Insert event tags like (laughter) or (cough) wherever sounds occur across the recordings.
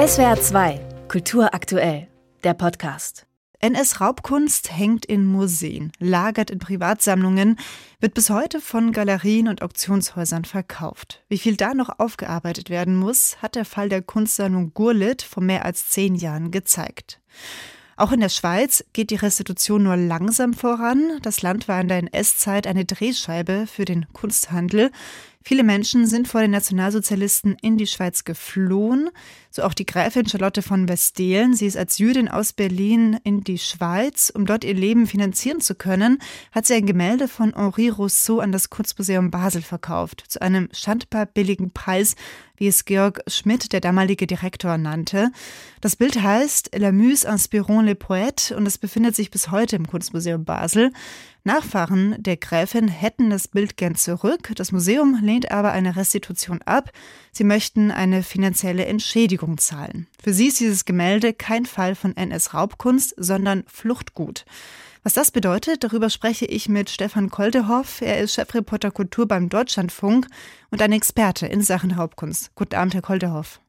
SWR 2, Kultur aktuell, der Podcast. NS-Raubkunst hängt in Museen, lagert in Privatsammlungen, wird bis heute von Galerien und Auktionshäusern verkauft. Wie viel da noch aufgearbeitet werden muss, hat der Fall der Kunstsammlung Gurlitt vor mehr als zehn Jahren gezeigt. Auch in der Schweiz geht die Restitution nur langsam voran. Das Land war in der NS-Zeit eine Drehscheibe für den Kunsthandel. Viele Menschen sind vor den Nationalsozialisten in die Schweiz geflohen, so auch die Gräfin Charlotte von Westdelen. Sie ist als Jüdin aus Berlin in die Schweiz. Um dort ihr Leben finanzieren zu können, hat sie ein Gemälde von Henri Rousseau an das Kunstmuseum Basel verkauft, zu einem schandbar billigen Preis, wie es Georg Schmidt, der damalige Direktor, nannte. Das Bild heißt La Muse inspirant les poètes und es befindet sich bis heute im Kunstmuseum Basel. Nachfahren der Gräfin hätten das Bild gern zurück. Das Museum lehnt aber eine Restitution ab. Sie möchten eine finanzielle Entschädigung zahlen. Für sie ist dieses Gemälde kein Fall von NS-Raubkunst, sondern Fluchtgut. Was das bedeutet, darüber spreche ich mit Stefan Koldehoff. Er ist Chefreporter Kultur beim Deutschlandfunk und ein Experte in Sachen Raubkunst. Guten Abend, Herr Koldehoff.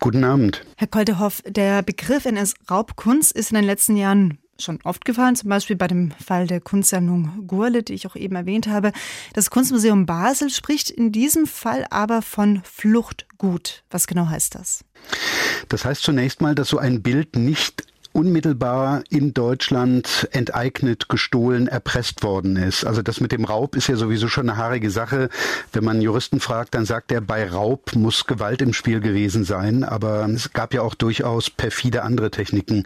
Guten Abend. Herr Koldehoff, der Begriff NS-Raubkunst ist in den letzten Jahren schon oft gefallen, zum Beispiel bei dem Fall der Kunstsammlung Gurle, die ich auch eben erwähnt habe. Das Kunstmuseum Basel spricht in diesem Fall aber von Fluchtgut. Was genau heißt das? Das heißt zunächst mal, dass so ein Bild nicht unmittelbar in Deutschland enteignet, gestohlen, erpresst worden ist. Also das mit dem Raub ist ja sowieso schon eine haarige Sache. Wenn man Juristen fragt, dann sagt er, bei Raub muss Gewalt im Spiel gewesen sein. Aber es gab ja auch durchaus perfide andere Techniken,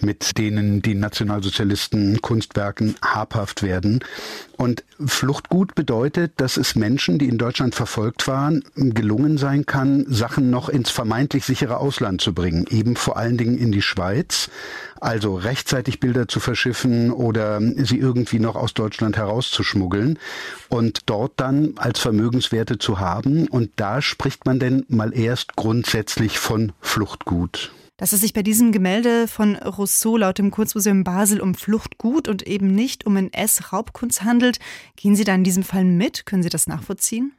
mit denen die Nationalsozialisten Kunstwerken habhaft werden. Und Fluchtgut bedeutet, dass es Menschen, die in Deutschland verfolgt waren, gelungen sein kann, Sachen noch ins vermeintlich sichere Ausland zu bringen, eben vor allen Dingen in die Schweiz. Also rechtzeitig Bilder zu verschiffen oder sie irgendwie noch aus Deutschland herauszuschmuggeln und dort dann als Vermögenswerte zu haben. Und da spricht man denn mal erst grundsätzlich von Fluchtgut. Dass es sich bei diesem Gemälde von Rousseau laut dem Kunstmuseum Basel um Fluchtgut und eben nicht um NS-Raubkunst handelt, gehen Sie da in diesem Fall mit? Können Sie das nachvollziehen?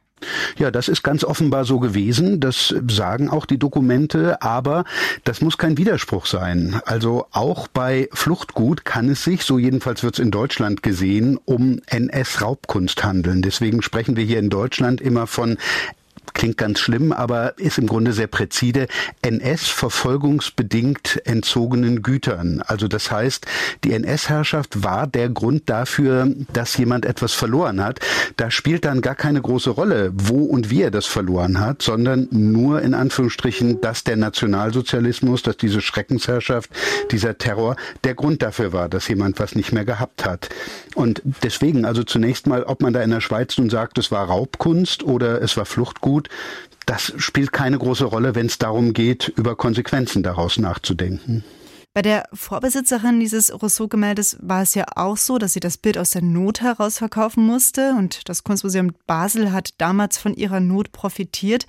Ja, das ist ganz offenbar so gewesen. Das sagen auch die Dokumente. Aber das muss kein Widerspruch sein. Also auch bei Fluchtgut kann es sich, so jedenfalls wird es in Deutschland gesehen, um NS-Raubkunst handeln. Deswegen sprechen wir hier in Deutschland immer von klingt ganz schlimm, aber ist im Grunde sehr präzise, NS-verfolgungsbedingt entzogenen Gütern. Also das heißt, die NS-Herrschaft war der Grund dafür, dass jemand etwas verloren hat. Da spielt dann gar keine große Rolle, wo und wie er das verloren hat, sondern nur in Anführungsstrichen, dass der Nationalsozialismus, dass diese Schreckensherrschaft, dieser Terror der Grund dafür war, dass jemand was nicht mehr gehabt hat. Und deswegen, also zunächst mal, ob man da in der Schweiz nun sagt, es war Raubkunst oder es war Fluchtgut, tut, das spielt keine große Rolle, wenn es darum geht, über Konsequenzen daraus nachzudenken. Bei der Vorbesitzerin dieses Rousseau-Gemäldes war es ja auch so, dass sie das Bild aus der Not heraus verkaufen musste und das Kunstmuseum Basel hat damals von ihrer Not profitiert.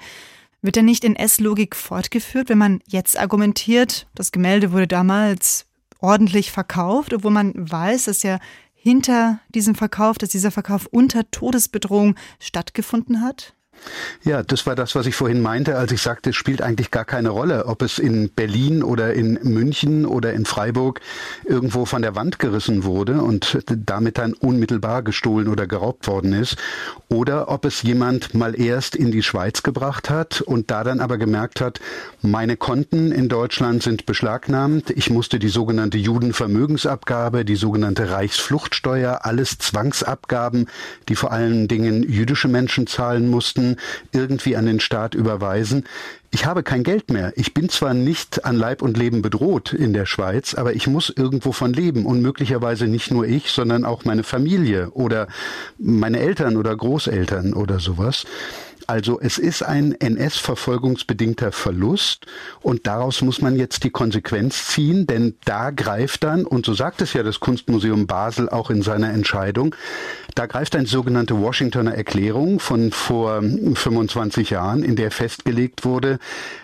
Wird denn nicht in S-Logik fortgeführt, wenn man jetzt argumentiert, das Gemälde wurde damals ordentlich verkauft, obwohl man weiß, dass ja hinter diesem Verkauf, dass dieser Verkauf unter Todesbedrohung stattgefunden hat? Ja, das war das, was ich vorhin meinte, als ich sagte, es spielt eigentlich gar keine Rolle, ob es in Berlin oder in München oder in Freiburg irgendwo von der Wand gerissen wurde und damit dann unmittelbar gestohlen oder geraubt worden ist, oder ob es jemand mal erst in die Schweiz gebracht hat und da dann aber gemerkt hat, meine Konten in Deutschland sind beschlagnahmt, ich musste die sogenannte Judenvermögensabgabe, die sogenannte Reichsfluchtsteuer, alles Zwangsabgaben, die vor allen Dingen jüdische Menschen zahlen mussten, irgendwie an den Staat überweisen. Ich habe kein Geld mehr. Ich bin zwar nicht an Leib und Leben bedroht in der Schweiz, aber ich muss irgendwo von leben und möglicherweise nicht nur ich, sondern auch meine Familie oder meine Eltern oder Großeltern oder sowas. Also es ist ein NS-verfolgungsbedingter Verlust und daraus muss man jetzt die Konsequenz ziehen, denn da greift dann, und so sagt es ja das Kunstmuseum Basel auch in seiner Entscheidung, da greift eine sogenannte Washingtoner Erklärung von vor 25 Jahren, in der festgelegt wurde,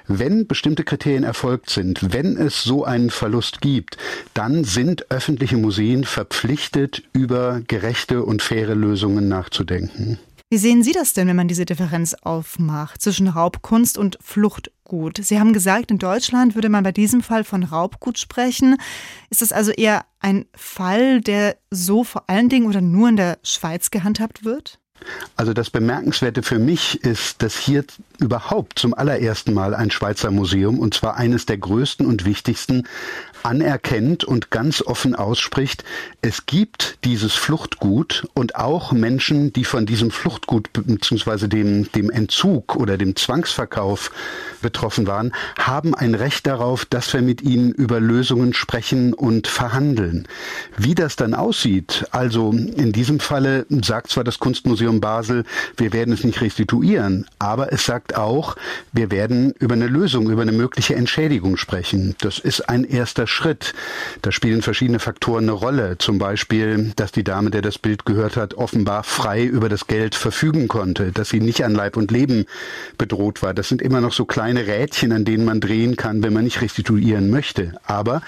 wenn bestimmte Kriterien erfolgt sind, wenn es so einen Verlust gibt, dann sind öffentliche Museen verpflichtet, über gerechte und faire Lösungen nachzudenken. Wie sehen Sie das denn, wenn man diese Differenz aufmacht zwischen Raubkunst und Fluchtgut? Sie haben gesagt, in Deutschland würde man bei diesem Fall von Raubgut sprechen. Ist das also eher ein Fall, der so vor allen Dingen oder nur in der Schweiz gehandhabt wird? Also das Bemerkenswerte für mich ist, dass hier überhaupt zum allerersten Mal ein Schweizer Museum, und zwar eines der größten und wichtigsten, anerkennt und ganz offen ausspricht, es gibt dieses Fluchtgut und auch Menschen, die von diesem Fluchtgut bzw. Dem, dem Entzug oder dem Zwangsverkauf betroffen waren, haben ein Recht darauf, dass wir mit ihnen über Lösungen sprechen und verhandeln. Wie das dann aussieht, also in diesem Falle sagt zwar das Kunstmuseum Basel, wir werden es nicht restituieren, aber es sagt auch, wir werden über eine Lösung, über eine mögliche Entschädigung sprechen. Das ist ein erster Schritt. Da spielen verschiedene Faktoren eine Rolle. Zum Beispiel, dass die Dame, der das Bild gehört hat, offenbar frei über das Geld verfügen konnte, dass sie nicht an Leib und Leben bedroht war. Das sind immer noch so kleine Rädchen, an denen man drehen kann, wenn man nicht restituieren möchte. Aber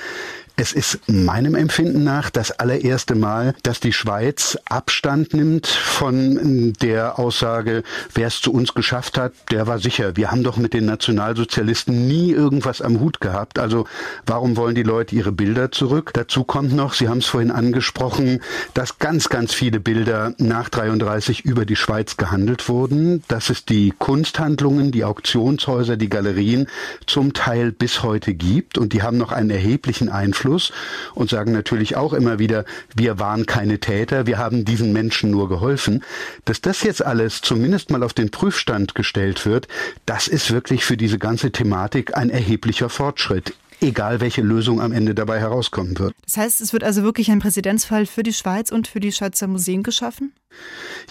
es ist meinem Empfinden nach das allererste Mal, dass die Schweiz Abstand nimmt von der Aussage, wer es zu uns geschafft hat, der war sicher. Wir haben doch mit den Nationalsozialisten nie irgendwas am Hut gehabt. Also warum wollen die Leute ihre Bilder zurück? Dazu kommt noch, Sie haben es vorhin angesprochen, dass ganz, ganz viele Bilder nach 33 über die Schweiz gehandelt wurden, dass es die Kunsthandlungen, die Auktionshäuser, die Galerien zum Teil bis heute gibt und die haben noch einen erheblichen Einfluss Einfluss und sagen natürlich auch immer wieder, wir waren keine Täter, wir haben diesen Menschen nur geholfen. Dass das jetzt alles zumindest mal auf den Prüfstand gestellt wird, das ist wirklich für diese ganze Thematik ein erheblicher Fortschritt egal welche Lösung am Ende dabei herauskommen wird. Das heißt, es wird also wirklich ein Präzedenzfall für die Schweiz und für die Schweizer Museen geschaffen?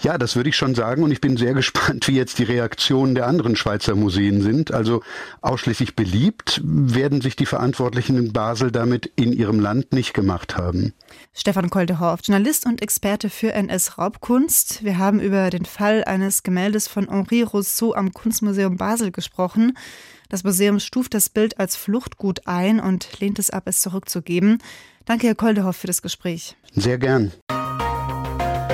Ja, das würde ich schon sagen und ich bin sehr (laughs) gespannt, wie jetzt die Reaktionen der anderen Schweizer Museen sind. Also ausschließlich beliebt werden sich die Verantwortlichen in Basel damit in ihrem Land nicht gemacht haben. Stefan Koldehorf, Journalist und Experte für NS-Raubkunst. Wir haben über den Fall eines Gemäldes von Henri Rousseau am Kunstmuseum Basel gesprochen. Das Museum stuft das Bild als Fluchtgut ein und lehnt es ab, es zurückzugeben. Danke, Herr Koldehoff, für das Gespräch. Sehr gern.